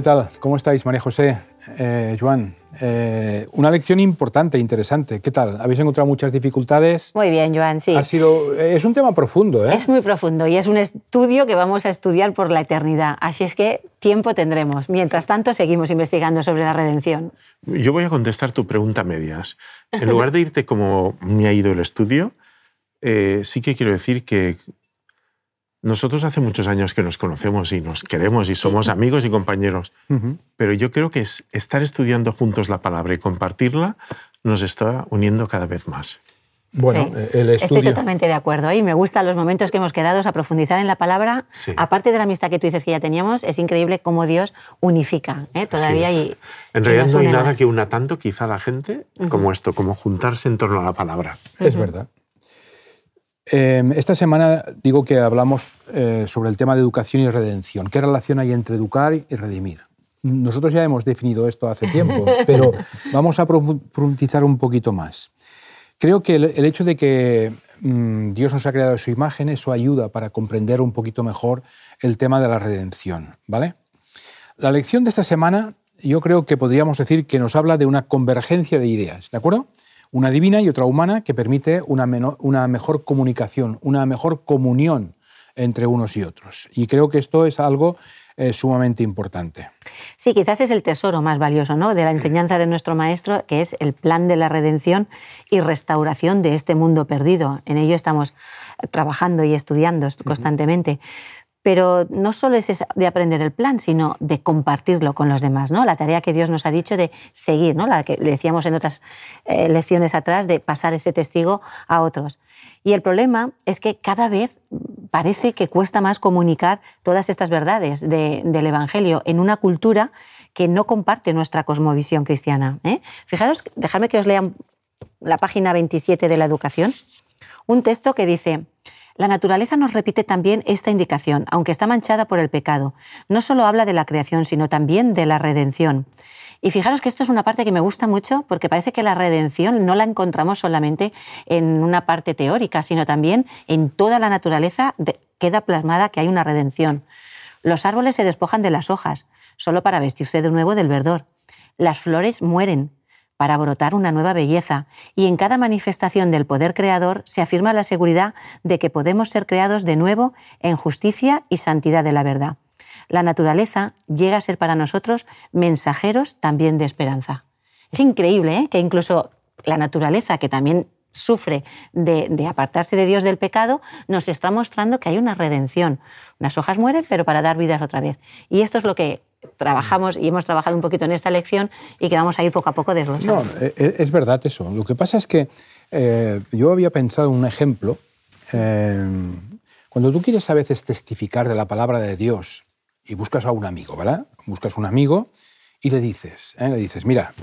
¿Qué tal? ¿Cómo estáis, María José? Eh, Joan, eh, una lección importante, interesante. ¿Qué tal? ¿Habéis encontrado muchas dificultades? Muy bien, Joan, sí. Ha sido, es un tema profundo, ¿eh? Es muy profundo y es un estudio que vamos a estudiar por la eternidad. Así es que tiempo tendremos. Mientras tanto, seguimos investigando sobre la redención. Yo voy a contestar tu pregunta a medias. En lugar de irte como me ha ido el estudio, eh, sí que quiero decir que nosotros hace muchos años que nos conocemos y nos queremos y somos amigos y compañeros, pero yo creo que es estar estudiando juntos la palabra y compartirla nos está uniendo cada vez más. Bueno, el estudio... Estoy totalmente de acuerdo y me gustan los momentos que hemos quedado a profundizar en la palabra. Aparte de la amistad que tú dices que ya teníamos, es increíble cómo Dios unifica ¿eh? todavía. Y, en realidad no hay nada que una tanto quizá a la gente como esto, como juntarse en torno a la palabra. Es verdad. Em, esta semana digo que hablamos eh, sobre el tema de educación y redención. ¿Qué relación hay entre educar y redimir? Nosotros ya hemos definido esto hace tiempo, pero vamos a profundizar un poquito más. Creo que el, hecho de que mm, Dios nos ha creado su imagen, eso ayuda para comprender un poquito mejor el tema de la redención. ¿vale? La lección de esta semana yo creo que podríamos decir que nos habla de una convergencia de ideas, ¿de acuerdo? Una divina y otra humana que permite una, una mejor comunicación, una mejor comunión entre unos y otros. Y creo que esto es algo eh, sumamente importante. Sí, quizás es el tesoro más valioso ¿no? de la enseñanza de nuestro maestro, que es el plan de la redención y restauración de este mundo perdido. En ello estamos trabajando y estudiando constantemente pero no solo es de aprender el plan, sino de compartirlo con los demás, ¿no? La tarea que Dios nos ha dicho de seguir, ¿no? La que decíamos en otras eh, lecciones atrás, de pasar ese testigo a otros. Y el problema es que cada vez parece que cuesta más comunicar todas estas verdades del Evangelio en una cultura que no comparte nuestra cosmovisión cristiana. ¿eh? Fijaros, dejadme que os lea la página 27 de la educación, un texto que dice, la naturaleza nos repite también esta indicación, aunque está manchada por el pecado. No solo habla de la creación, sino también de la redención. Y fijaros que esto es una parte que me gusta mucho porque parece que la redención no la encontramos solamente en una parte teórica, sino también en toda la naturaleza queda plasmada que hay una redención. Los árboles se despojan de las hojas, solo para vestirse de nuevo del verdor. Las flores mueren, para brotar una nueva belleza, y en cada manifestación del poder creador se afirma la seguridad de que podemos ser creados de nuevo en justicia y santidad de la verdad. La naturaleza llega a ser para nosotros mensajeros también de esperanza. Es increíble ¿eh? que incluso la naturaleza, que también sufre de, apartarse de Dios del pecado, nos está mostrando que hay una redención. Unas hojas mueren, pero para dar vidas otra vez. Y esto es lo que trabajamos y hemos trabajado un poquito en esta lección y que vamos a ir poco a poco desglosando. No, e, e, es verdad eso. Lo que pasa es que eh, yo había pensado en un ejemplo. Eh, cuando tú quieres a veces testificar de la palabra de Dios y buscas a un amigo, ¿verdad? Buscas un amigo y le dices, ¿eh? le dices, mira,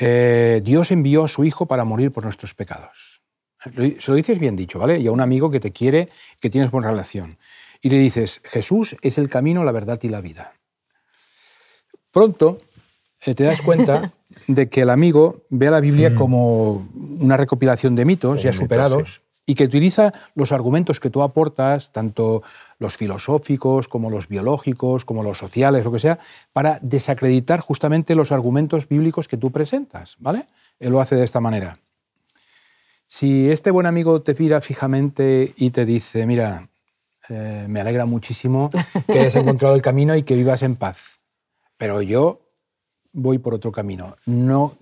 Dios envió a su Hijo para morir por nuestros pecados. Se lo dices bien dicho, ¿vale? Y a un amigo que te quiere, que tienes buena relación. Y le dices, Jesús es el camino, la verdad y la vida. Pronto eh, te das cuenta de que el amigo ve a la Biblia mm. como una recopilación de mitos ya superados y que utiliza los argumentos que tú aportas, tanto los filosóficos como los biológicos, como los sociales, lo que sea, para desacreditar justamente los argumentos bíblicos que tú presentas, ¿vale? Él lo hace de esta manera. Si este buen amigo te mira fijamente y te dice, mira, eh, me alegra muchísimo que hayas encontrado el camino y que vivas en paz pero yo voy por otro camino. No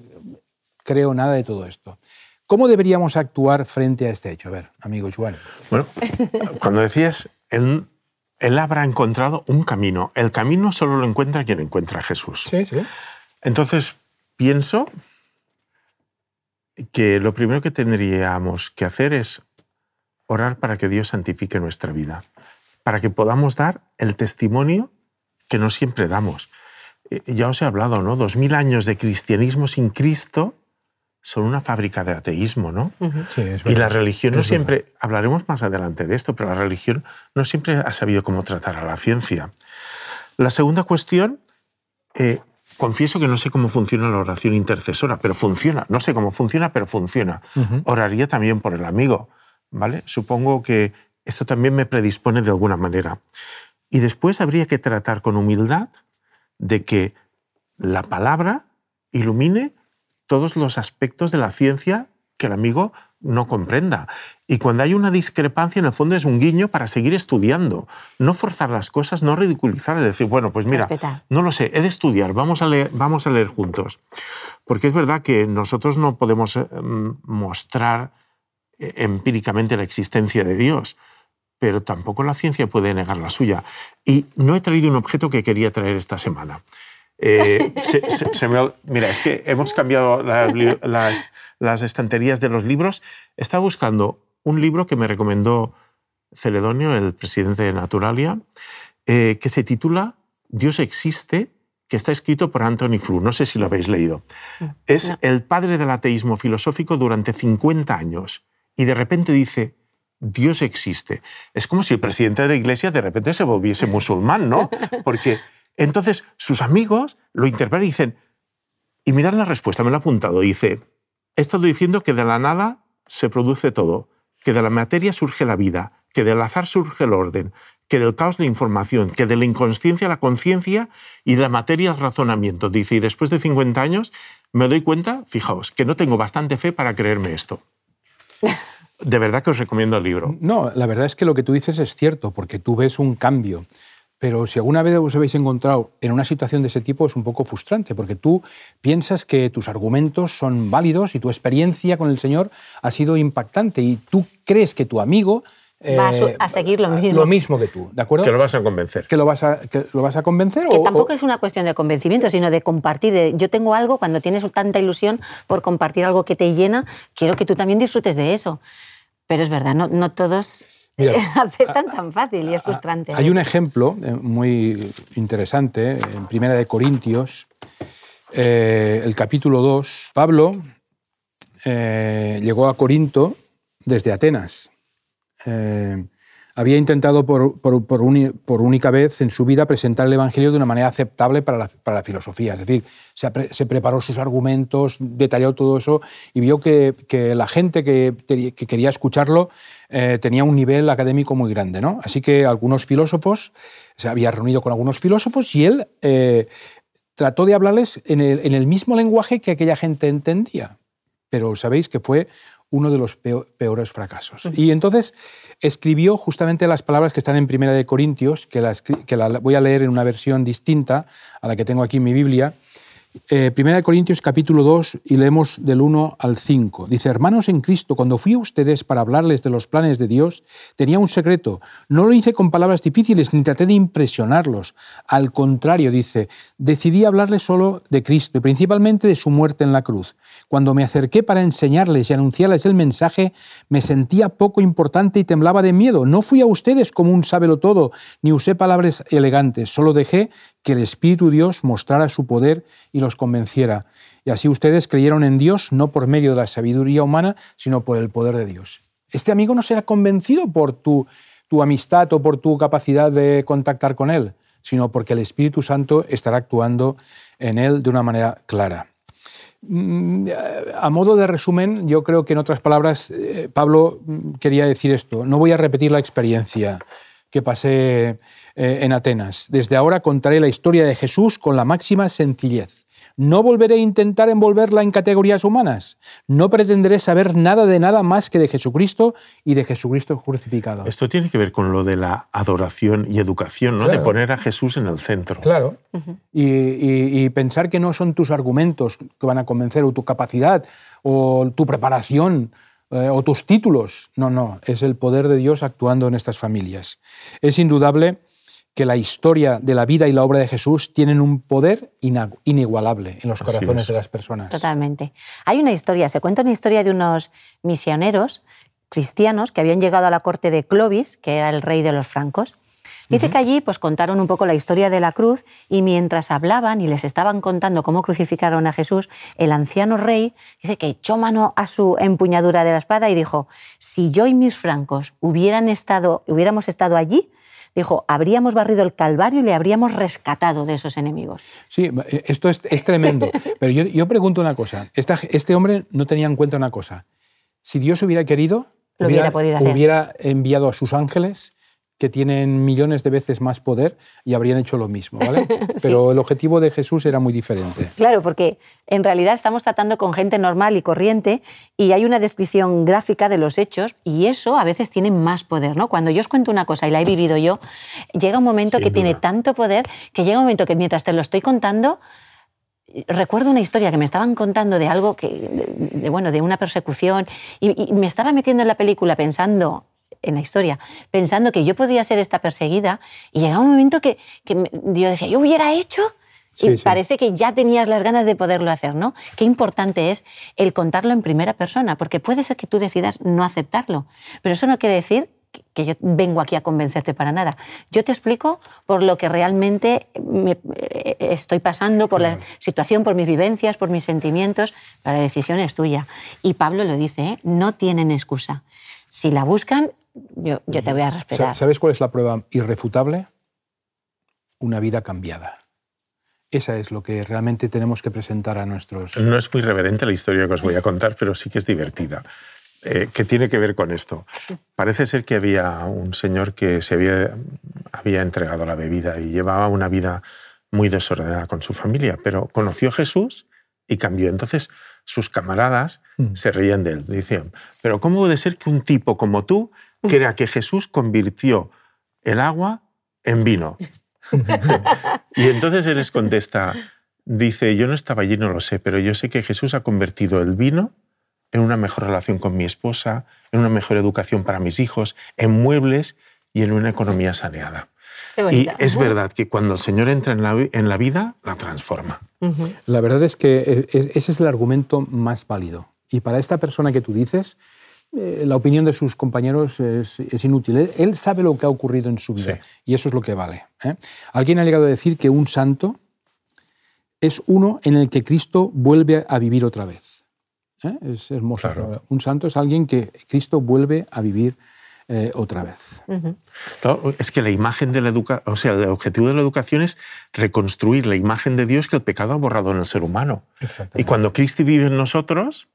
creo nada de todo esto. ¿Cómo deberíamos actuar frente a este hecho? A ver, amigo Juan. Bueno, cuando decías, él, él habrá encontrado un camino. El camino solo lo encuentra quien encuentra a Jesús. Sí, sí. Entonces, pienso que lo primero que tendríamos que hacer es orar para que Dios santifique nuestra vida, para que podamos dar el testimonio que no siempre damos. Eh, ya os he hablado, ¿no? Dos mil años de cristianismo sin Cristo son una fábrica de ateísmo, ¿no? sí, es y la religión no siempre, hablaremos más adelante de esto, pero la religión no siempre ha sabido cómo tratar a la ciencia. La segunda cuestión, eh, confieso que no sé cómo funciona la oración intercesora, pero funciona. No sé cómo funciona, pero funciona. Oraría también por el amigo, ¿vale? Supongo que esto también me predispone de alguna manera. Y después habría que tratar con humildad de que la palabra ilumine todos los aspectos de la ciencia que el amigo no comprenda. Y cuando hay una discrepancia, en el fondo es un guiño para seguir estudiando. No forzar las cosas, no ridiculizar, es decir, bueno, pues mira, no lo sé, he de estudiar, vamos a leer, vamos a leer juntos. Porque es verdad que nosotros no podemos eh, mostrar eh, empíricamente la existencia de Dios, pero tampoco la ciencia puede negar la suya. Y no he traído un objeto que quería traer esta semana. Eh, mira, es que hemos cambiado las, estanterías de los libros. Estaba buscando un libro que me recomendó Celedonio, el presidente de Naturalia, eh, que se titula Dios existe, que está escrito por Anthony Flew. No sé si lo habéis leído. Es el padre del ateísmo filosófico durante 50 años y de repente dice, Dios existe. Es como si el presidente de la iglesia de repente se volviese musulmán, ¿no? Porque entonces sus amigos lo interpretan y dicen, y mirad la respuesta, me lo ha apuntado, dice, he estado diciendo que de la nada se produce todo, que de la materia surge la vida, que del azar surge el orden, que del caos la información, que de la inconsciencia la conciencia y de la materia el razonamiento. Dice, y después de 50 años me doy cuenta, fijaos, que no tengo bastante fe para creerme esto. De verdad que os recomiendo el libro. No, la verdad es que lo que tú dices es cierto, porque tú ves un cambio. Pero si alguna vez os habéis encontrado en una situación de ese tipo es un poco frustrante, porque tú piensas que tus argumentos son válidos y tu experiencia con el Señor ha sido impactante y tú crees que tu amigo va a, eh, seguir lo mismo. Lo mismo que tú, ¿de acuerdo? Que lo vas a convencer. Que lo vas a, lo vas a convencer. Que tampoco es una cuestión de convencimiento, sino de compartir. De, yo tengo algo, cuando tienes tanta ilusión por compartir algo que te llena, quiero que tú también disfrutes de eso. Pero es verdad, no, no todos aceptan tan fácil y es frustrante. Hay un ejemplo eh, muy interesante en Primera de Corintios, eh, el capítulo 2. Pablo eh, llegó a Corinto desde Atenas. Había intentado por, única vez en su vida presentar el Evangelio de una manera aceptable para la, filosofía. Es decir, se, preparó sus argumentos, detalló todo eso y vio que, la gente que, que quería escucharlo eh, tenía un nivel académico muy grande. ¿no? Así que algunos filósofos, se había reunido con algunos filósofos y él eh, trató de hablarles en el, mismo lenguaje que aquella gente entendía. Pero sabéis que fue uno de los peores fracasos. Y entonces escribió justamente las palabras que están en Primera de Corintios, que que la voy a leer en una versión distinta a la que tengo aquí en mi Biblia, eh, de Corintios capítulo 2 y leemos del 1 al 5. Dice, hermanos en Cristo, cuando fui a ustedes para hablarles de los planes de Dios, tenía un secreto. No lo hice con palabras difíciles ni traté de impresionarlos. Al contrario, dice, decidí hablarles solo de Cristo y principalmente de su muerte en la cruz. Cuando me acerqué para enseñarles y anunciarles el mensaje, me sentía poco importante y temblaba de miedo. No fui a ustedes como un sábelo todo, ni usé palabras elegantes, solo dejé que el Espíritu Dios mostrara su poder y los convenciera. Y así ustedes creyeron en Dios no por medio de la sabiduría humana, sino por el poder de Dios. Este amigo no será convencido por tu, tu amistad o por tu capacidad de contactar con él, sino porque el Espíritu Santo estará actuando en él de una manera clara. Mm, a modo de resumen, yo creo que en otras palabras, eh, Pablo mm, quería decir esto. No voy a repetir la experiencia que pasé eh, en Atenas. Desde ahora contaré la historia de Jesús con la máxima sencillez. No volveré a intentar envolverla en categorías humanas. No pretenderé saber nada de nada más que de Jesucristo y de Jesucristo crucificado. Esto tiene que ver con lo de la adoración y educación, ¿no? de poner a Jesús en el centro. Claro. y, pensar que no son tus argumentos que van a convencer o tu capacidad o tu preparación eh, o tus títulos. No, no, es el poder de Dios actuando en estas familias. Es indudable que la historia de la vida y la obra de Jesús tienen un poder inigualable en los corazones de las personas. Totalmente. Hay una historia, se cuenta una historia de unos misioneros cristianos que habían llegado a la corte de Clovis, que era el rey de los francos. Dice que allí pues, contaron un poco la historia de la cruz y mientras hablaban y les estaban contando cómo crucificaron a Jesús, el anciano rey dice que echó mano a su empuñadura de la espada y dijo, si yo y mis francos hubieran estado, hubiéramos estado allí, dijo, habríamos barrido el Calvario y le habríamos rescatado de esos enemigos. Sí, esto es, tremendo. Pero yo, pregunto una cosa. este hombre no tenía en cuenta una cosa. Si Dios hubiera querido, Lo hubiera, podido hubiera enviado a sus ángeles que tienen millones de veces más poder y habrían hecho lo mismo, ¿vale? Pero el objetivo de Jesús era muy diferente. Claro, porque en realidad estamos tratando con gente normal y corriente y hay una descripción gráfica de los hechos y eso a veces tiene más poder, ¿no? Cuando yo os cuento una cosa y la he vivido yo, llega un momento que tiene tanto poder que llega un momento que mientras te lo estoy contando, recuerdo una historia que me estaban contando de algo que, de, bueno, de una persecución y, y, me estaba metiendo en la película pensando en la historia, pensando que yo podía ser esta perseguida, y llegaba un momento que, que yo decía, yo hubiera hecho, y parece que ya tenías las ganas de poderlo hacer, ¿no? Qué importante es el contarlo en primera persona, porque puede ser que tú decidas no aceptarlo, pero eso no quiere decir que yo vengo aquí a convencerte para nada. Yo te explico por lo que realmente me eh, estoy pasando, por la situación, por mis vivencias, por mis sentimientos. La decisión es tuya. Y Pablo lo dice, ¿eh? no tienen excusa. Si la buscan, yo, te voy a respetar. ¿Sabes cuál es la prueba irrefutable? Una vida cambiada. Esa es lo que realmente tenemos que presentar a nuestros... No es muy reverente la historia que os voy a contar, pero sí que es divertida. Eh, que tiene que ver con esto. Parece ser que había un señor que se había, había entregado la bebida y llevaba una vida muy desordenada con su familia, pero conoció a Jesús y cambió. Entonces sus camaradas mm. se reían de él. Decían, pero ¿cómo puede ser que un tipo como tú crea que Jesús convirtió el agua en vino. y entonces él les contesta, dice, yo no estaba allí, no lo sé, pero yo sé que Jesús ha convertido el vino en una mejor relación con mi esposa, en una mejor educación para mis hijos, en muebles y en una economía saneada. Y es verdad que cuando el Señor entra en la, en la vida, la transforma. La verdad es que e, e, ese es el argumento más válido. Y para esta persona que tú dices, eh, la opinión de sus compañeros es, inútil. Él, sabe lo que ha ocurrido en su vida y eso es lo que vale. ¿eh? Alguien ha llegado a decir que un santo es uno en el que Cristo vuelve a vivir otra vez. ¿eh? Es hermoso. Un santo es alguien que Cristo vuelve a vivir otra vez. es que la imagen de la educación, o sea, el objetivo de la educación es reconstruir la imagen de Dios que el pecado ha borrado en el ser humano. Y cuando Cristo vive en nosotros,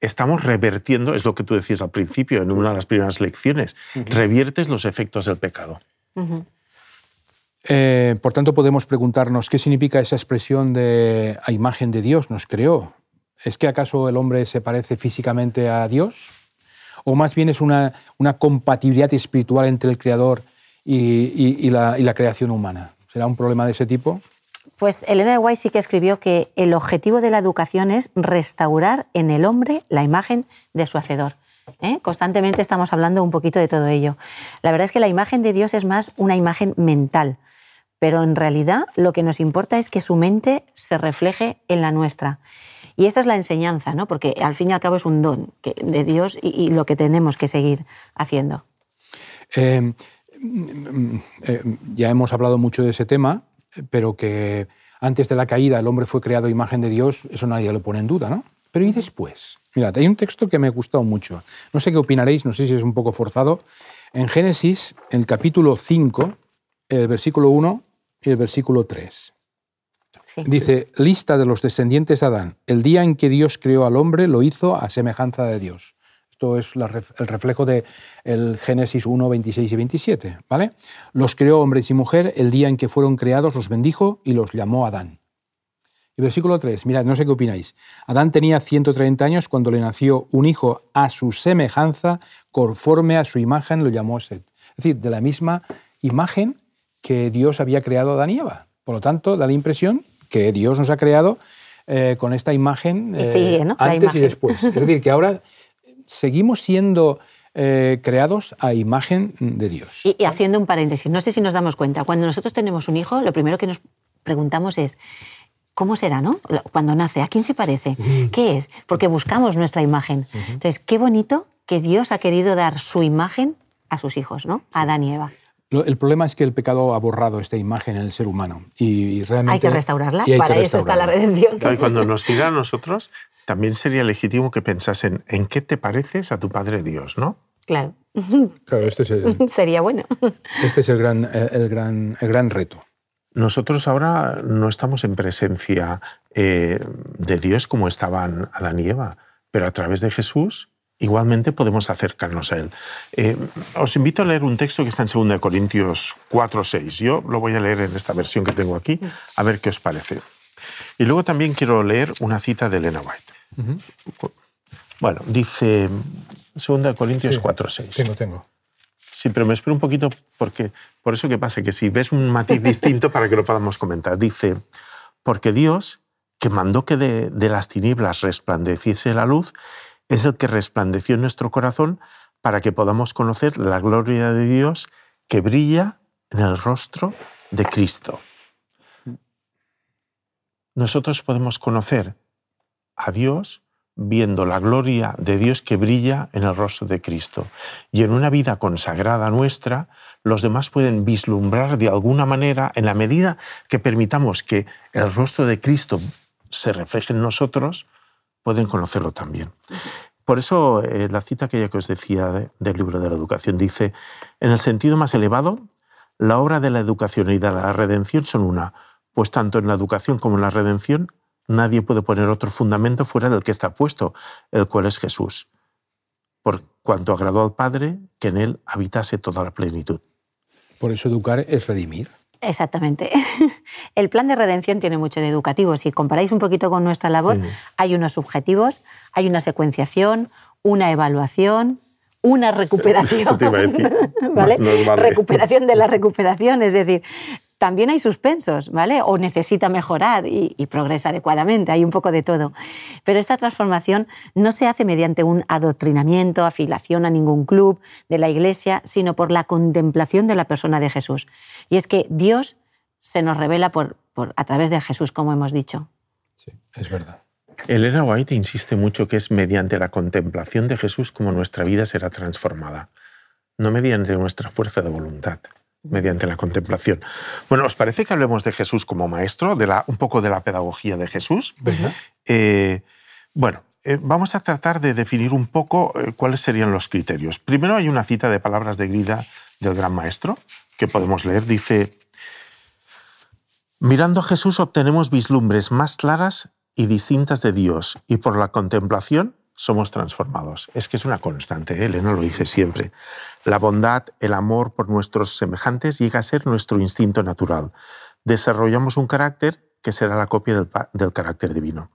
estamos revertiendo, es lo que tú decías al principio, en una de las primeras lecciones, reviertes los efectos del pecado. Eh, por tanto, podemos preguntarnos qué significa esa expresión de a imagen de Dios nos creó. ¿Es que acaso el hombre se parece físicamente a Dios? ¿O más bien es una, una compatibilidad espiritual entre el Creador y, la, y la creación humana? ¿Será un problema de ese tipo? Pues Elena de White sí que escribió que el objetivo de la educación es restaurar en el hombre la imagen de su hacedor. ¿eh? Constantemente estamos hablando un poquito de todo ello. La verdad es que la imagen de Dios es más una imagen mental, pero en realidad lo que nos importa es que su mente se refleje en la nuestra. Y esa es la enseñanza, ¿no? porque al fin y al cabo es un don de Dios y, lo que tenemos que seguir haciendo. Eh, eh, ya hemos hablado mucho de ese tema, pero que antes de la caída el hombre fue creado imagen de Dios, eso nadie lo pone en duda, ¿no? Pero ¿y después? Mirad, hay un texto que me ha gustado mucho. No sé qué opinaréis, no sé si es un poco forzado. En Génesis, en el capítulo 5, el versículo 1 y el versículo 3. Dice, lista de los descendientes de Adán. El día en que Dios creó al hombre lo hizo a semejanza de Dios. Esto es el reflejo de el Génesis 1, 26 y 27. ¿vale? Los creó hombres y mujer, el día en que fueron creados los bendijo y los llamó Adán. Y versículo 3, mirad, no sé qué opináis. Adán tenía 130 años cuando le nació un hijo a su semejanza, conforme a su imagen lo llamó Seth. Es decir, de la misma imagen que Dios había creado a Adán y Eva. Por lo tanto, da la impresión que Dios nos ha creado eh, con esta imagen eh, antes y después. Es decir, que ahora seguimos siendo eh, creados a imagen de Dios. Y, haciendo un paréntesis, no sé si nos damos cuenta, cuando nosotros tenemos un hijo, lo primero que nos preguntamos es, ¿cómo será, no? Cuando nace, ¿a quién se parece? ¿Qué es? Porque buscamos nuestra imagen. Entonces, qué bonito que Dios ha querido dar su imagen a sus hijos, ¿no? A Adán y Eva. El problema es que el pecado ha borrado esta imagen en el ser humano y, realmente hay que restaurarla. Para eso está la redención. cuando nos pida a nosotros, también sería legítimo que pensasen en qué te pareces a tu Padre Dios, ¿no? Claro. Claro, este es el, sería bueno. Este es el gran, el, gran, el gran reto. Nosotros ahora no estamos en presencia eh, de Dios como estaban Adán y Eva, pero a través de Jesús igualmente podemos acercarnos a Él. Eh, os invito a leer un texto que está en 2 Corintios 4, 6. Yo lo voy a leer en esta versión que tengo aquí, a ver qué os parece. Y luego también quiero leer una cita de Elena White. Bueno, dice 2 Corintios 4, 6. Tengo, tengo. Sí, pero me espero un poquito porque por eso que pasa que si ves un matiz distinto para que lo podamos comentar. Dice, porque Dios, que mandó que de, de las tinieblas resplandeciese la luz, es el que resplandeció en nuestro corazón para que podamos conocer la gloria de Dios que brilla en el rostro de Cristo. Nosotros podemos conocer a Dios viendo la gloria de Dios que brilla en el rostro de Cristo. Y en una vida consagrada nuestra, los demás pueden vislumbrar de alguna manera, en la medida que permitamos que el rostro de Cristo se refleje en nosotros, pueden conocerlo también. Por eso eh, la cita aquella que os decía del libro de la educación dice, en el sentido más elevado, la obra de la educación y de la redención son una, pues tanto en la educación como en la redención nadie puede poner otro fundamento fuera del que está puesto, el cual es Jesús, por cuanto agradó al Padre que en él habitase toda la plenitud. Por eso educar es redimir. Exactamente. El plan de redención tiene mucho de educativo. Si comparáis un poquito con nuestra labor, hay unos objetivos, hay una secuenciación, una evaluación, una recuperación. Eso te iba a decir. ¿Vale? Recuperación de la recuperación, es decir, también hay suspensos, ¿vale? O necesita mejorar y, progresa adecuadamente, hay un poco de todo. Pero esta transformación no se hace mediante un adoctrinamiento, afiliación a ningún club de la Iglesia, sino por la contemplación de la persona de Jesús. Y es que Dios se nos revela por, a través de Jesús, como hemos dicho. Sí, es verdad. Elena White insiste mucho que es mediante la contemplación de Jesús como nuestra vida será transformada, no mediante nuestra fuerza de voluntad mediante la contemplación. Bueno, ¿os parece que hablemos de Jesús como maestro, de la, un poco de la pedagogía de Jesús? Eh, bueno, eh, vamos a tratar de definir un poco eh, cuáles serían los criterios. Primero hay una cita de palabras de Grida del gran maestro que podemos leer. Dice, mirando a Jesús obtenemos vislumbres más claras y distintas de Dios y por la contemplación somos transformados. Es que es una constante, ¿eh? Elena lo dice siempre. La bondad, el amor por nuestros semejantes llega a ser nuestro instinto natural. Desarrollamos un carácter que será la copia del, carácter divino.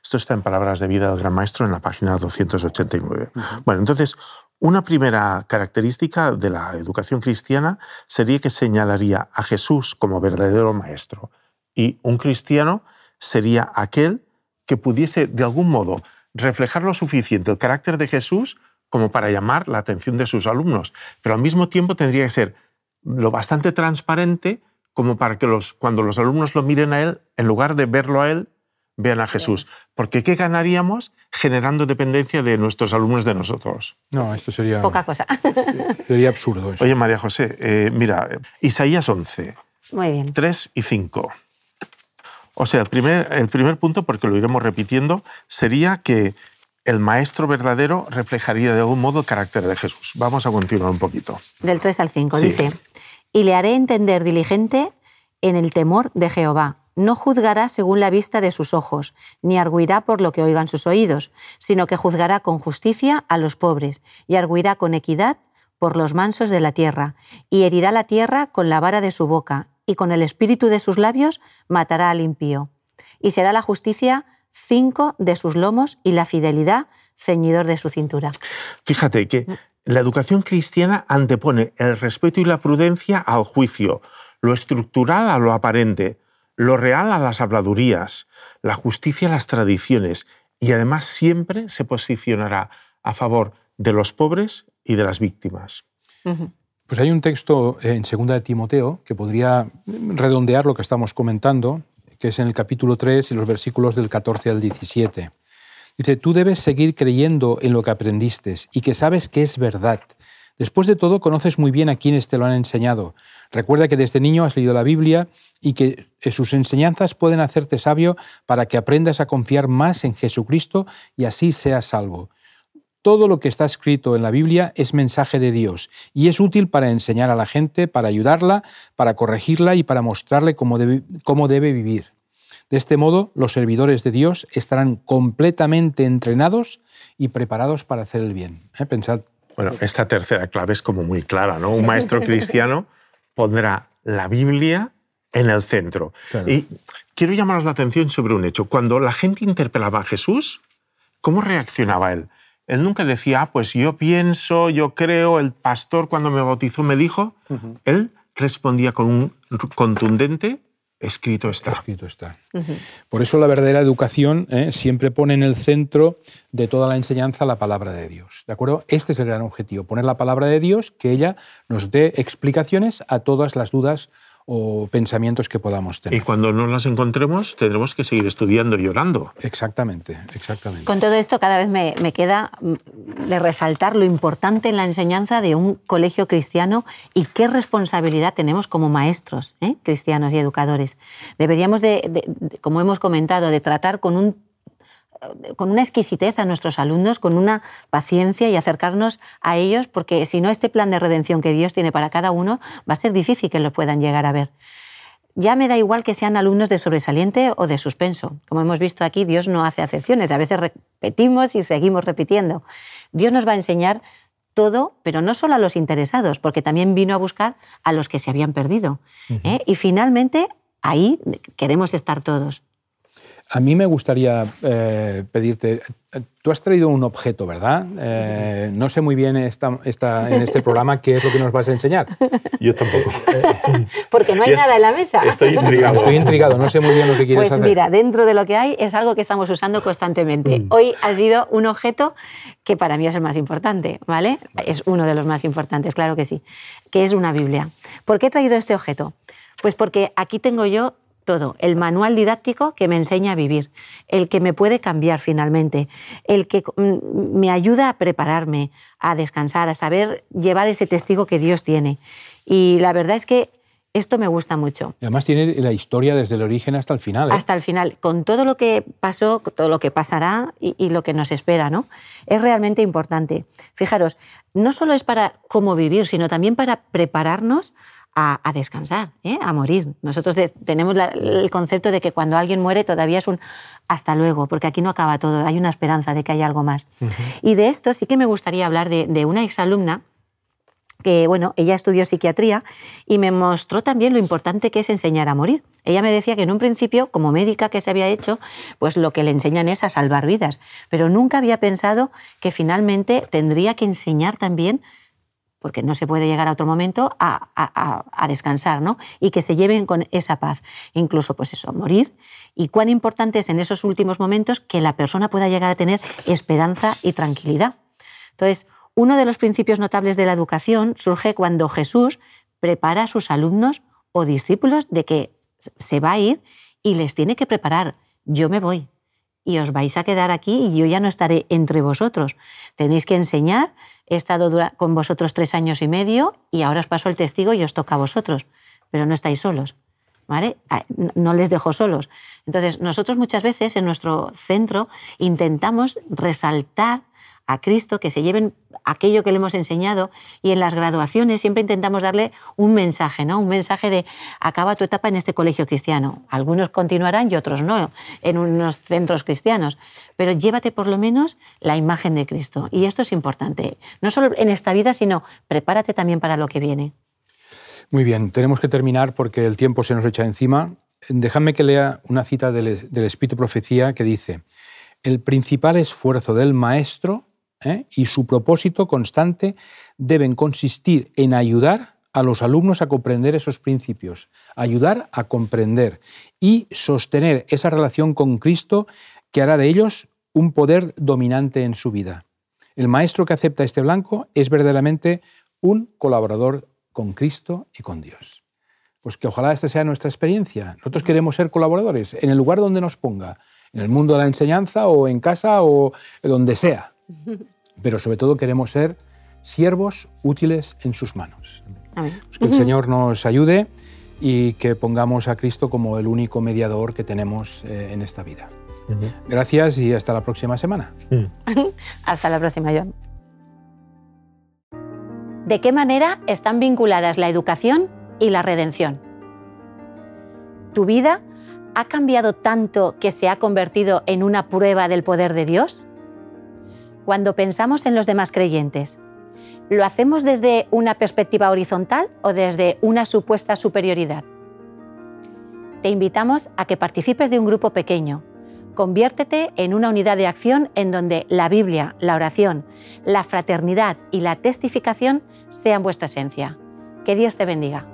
Esto está en Palabras de Vida del Gran Maestro en la página 289. Bueno, entonces, una primera característica de la educación cristiana sería que señalaría a Jesús como verdadero maestro y un cristiano sería aquel que pudiese de algún modo reflejar lo suficiente el carácter de Jesús como para llamar la atención de sus alumnos, pero al mismo tiempo tendría que ser lo bastante transparente como para que los, cuando los alumnos lo miren a él, en lugar de verlo a él, vean a Jesús. Porque ¿qué ganaríamos generando dependencia de nuestros alumnos de nosotros? No, esto sería... Poca cosa. Sería absurdo. Oye, María José, eh, mira, Isaías 11, Muy bien. 3 y 5. O sea, el primer, el primer punto, porque lo iremos repitiendo, sería que el maestro verdadero reflejaría de algún modo el carácter de Jesús. Vamos a continuar un poquito. Del 3 al 5 dice, y le haré entender diligente en el temor de Jehová. No juzgará según la vista de sus ojos, ni arguirá por lo que oigan sus oídos, sino que juzgará con justicia a los pobres, y arguirá con equidad por los mansos de la tierra, y herirá la tierra con la vara de su boca, y con el espíritu de sus labios matará al impío. Y será la justicia cinco de sus lomos y la fidelidad ceñidor de su cintura. Fíjate que la educación cristiana antepone el respeto y la prudencia al juicio, lo estructural a lo aparente, lo real a las habladurías, la justicia a las tradiciones y además siempre se posicionará a favor de los pobres y de las víctimas. Pues hay un texto en 2 de Timoteo que podría redondear lo que estamos comentando, que es en el capítulo 3 y los versículos del 14 al 17. Dice, tú debes seguir creyendo en lo que aprendiste y que sabes que es verdad. Después de todo, conoces muy bien a quienes te lo han enseñado. Recuerda que desde niño has leído la Biblia y que sus enseñanzas pueden hacerte sabio para que aprendas a confiar más en Jesucristo y así seas salvo. Todo lo que está escrito en la Biblia es mensaje de Dios y es útil para enseñar a la gente, para ayudarla, para corregirla y para mostrarle cómo debe, cómo debe vivir. De este modo, los servidores de Dios estarán completamente entrenados y preparados para hacer el bien. ¿Eh? Pensad. Bueno, esta tercera clave es como muy clara, ¿no? Un maestro cristiano pondrá la Biblia en el centro. Y quiero llamaros la atención sobre un hecho. Cuando la gente interpelaba a Jesús, ¿cómo reaccionaba él? Él nunca decía, ah, pues yo pienso, yo creo, el pastor cuando me bautizó me dijo. Él respondía con un contundente, escrito está. Escrito está. Por eso la verdadera educación ¿eh? siempre pone en el centro de toda la enseñanza la palabra de Dios. ¿De acuerdo? Este es el gran objetivo, poner la palabra de Dios, que ella nos dé explicaciones a todas las dudas o pensamientos que podamos tener. Y cuando no las encontremos, tendremos que seguir estudiando y llorando. Exactamente, exactamente. Con todo esto, cada vez me, me, queda mm, de resaltar lo importante en la enseñanza de un colegio cristiano y qué responsabilidad tenemos como maestros ¿eh? cristianos y educadores. Deberíamos, de, de, como hemos comentado, de tratar con un con una exquisitez a nuestros alumnos, con una paciencia y acercarnos a ellos, porque si no, este plan de redención que Dios tiene para cada uno va a ser difícil que lo puedan llegar a ver. Ya me da igual que sean alumnos de sobresaliente o de suspenso. Como hemos visto aquí, Dios no hace acepciones. A veces repetimos y seguimos repitiendo. Dios nos va a enseñar todo, pero no solo a los interesados, porque también vino a buscar a los que se habían perdido. ¿eh? Y finalmente, ahí queremos estar todos. A mí me gustaría eh, pedirte, tú has traído un objeto, ¿verdad? Eh, no sé muy bien esta, en este programa qué es lo que nos vas a enseñar. Yo tampoco. Porque no hay nada en la mesa. Estoy intrigado. Estoy intrigado, no sé muy bien lo que quieres pues hacer. Pues mira, dentro de lo que hay es algo que estamos usando constantemente. Hoy ha sido un objeto que para mí es el más importante, ¿vale? Es uno de los más importantes, claro que sí, que es una Biblia. ¿Por qué he traído este objeto? Pues porque aquí tengo yo todo, el manual didáctico que me enseña a vivir, el que me puede cambiar finalmente, el que me ayuda a prepararme, a descansar, a saber llevar ese testigo que Dios tiene. Y la verdad es que esto me gusta mucho. Y además tiene la historia desde el origen hasta el final. ¿eh? Hasta el final, con todo lo que pasó, todo lo que pasará y, y, lo que nos espera, ¿no? Es realmente importante. Fijaros, no solo es para cómo vivir, sino también para prepararnos a, a descansar, ¿eh? a morir. Nosotros de, tenemos la, el concepto de que cuando alguien muere todavía es un hasta luego, porque aquí no acaba todo, hay una esperanza de que hay algo más. Uh -huh. Y de esto sí que me gustaría hablar de, de una exalumna que bueno, ella estudió psiquiatría y me mostró también lo importante que es enseñar a morir. Ella me decía que en un principio, como médica que se había hecho, pues lo que le enseñan es a salvar vidas, pero nunca había pensado que finalmente tendría que enseñar también porque no se puede llegar a otro momento a, descansar, ¿no? Y que se lleven con esa paz, incluso pues eso, morir. Y cuán importante es en esos últimos momentos que la persona pueda llegar a tener esperanza y tranquilidad. Entonces, uno de los principios notables de la educación surge cuando Jesús prepara a sus alumnos o discípulos de que se va a ir y les tiene que preparar, yo me voy y os vais a quedar aquí y yo ya no estaré entre vosotros. Tenéis que enseñar, he estado con vosotros tres años y medio y ahora os paso el testigo y os toca a vosotros, pero no estáis solos. ¿Vale? No les dejo solos. Entonces, nosotros muchas veces en nuestro centro intentamos resaltar a Cristo, que se lleven aquello que le hemos enseñado y en las graduaciones siempre intentamos darle un mensaje, ¿no? Un mensaje de acaba tu etapa en este colegio cristiano. Algunos continuarán y otros no, en unos centros cristianos, pero llévate por lo menos la imagen de Cristo. Y esto es importante, no solo en esta vida, sino prepárate también para lo que viene. Muy bien, tenemos que terminar porque el tiempo se nos echa encima. Déjame que lea una cita del, del Espíritu Profecía que dice, el principal esfuerzo del maestro ¿eh? y su propósito constante deben consistir en ayudar a los alumnos a comprender esos principios, ayudar a comprender y sostener esa relación con Cristo que hará de ellos un poder dominante en su vida. El maestro que acepta este blanco es verdaderamente un colaborador con Cristo y con Dios. Pues que ojalá esta sea nuestra experiencia. Nosotros queremos ser colaboradores en el lugar donde nos ponga, en el mundo de la enseñanza o en casa o donde sea pero sobre todo queremos ser siervos útiles en sus manos. Pues que el Señor nos ayude y que pongamos a Cristo como el único mediador que tenemos eh, en esta vida. Gracias y hasta la próxima semana. hasta la próxima, John. ¿De qué manera están vinculadas la educación y la redención? Tu vida ha cambiado tanto que se ha convertido en una prueba del poder de Dios? Cuando pensamos en los demás creyentes, ¿lo hacemos desde una perspectiva horizontal o desde una supuesta superioridad? Te invitamos a que participes de un grupo pequeño. Conviértete en una unidad de acción en donde la Biblia, la oración, la fraternidad y la testificación sean vuestra esencia. Que Dios te bendiga.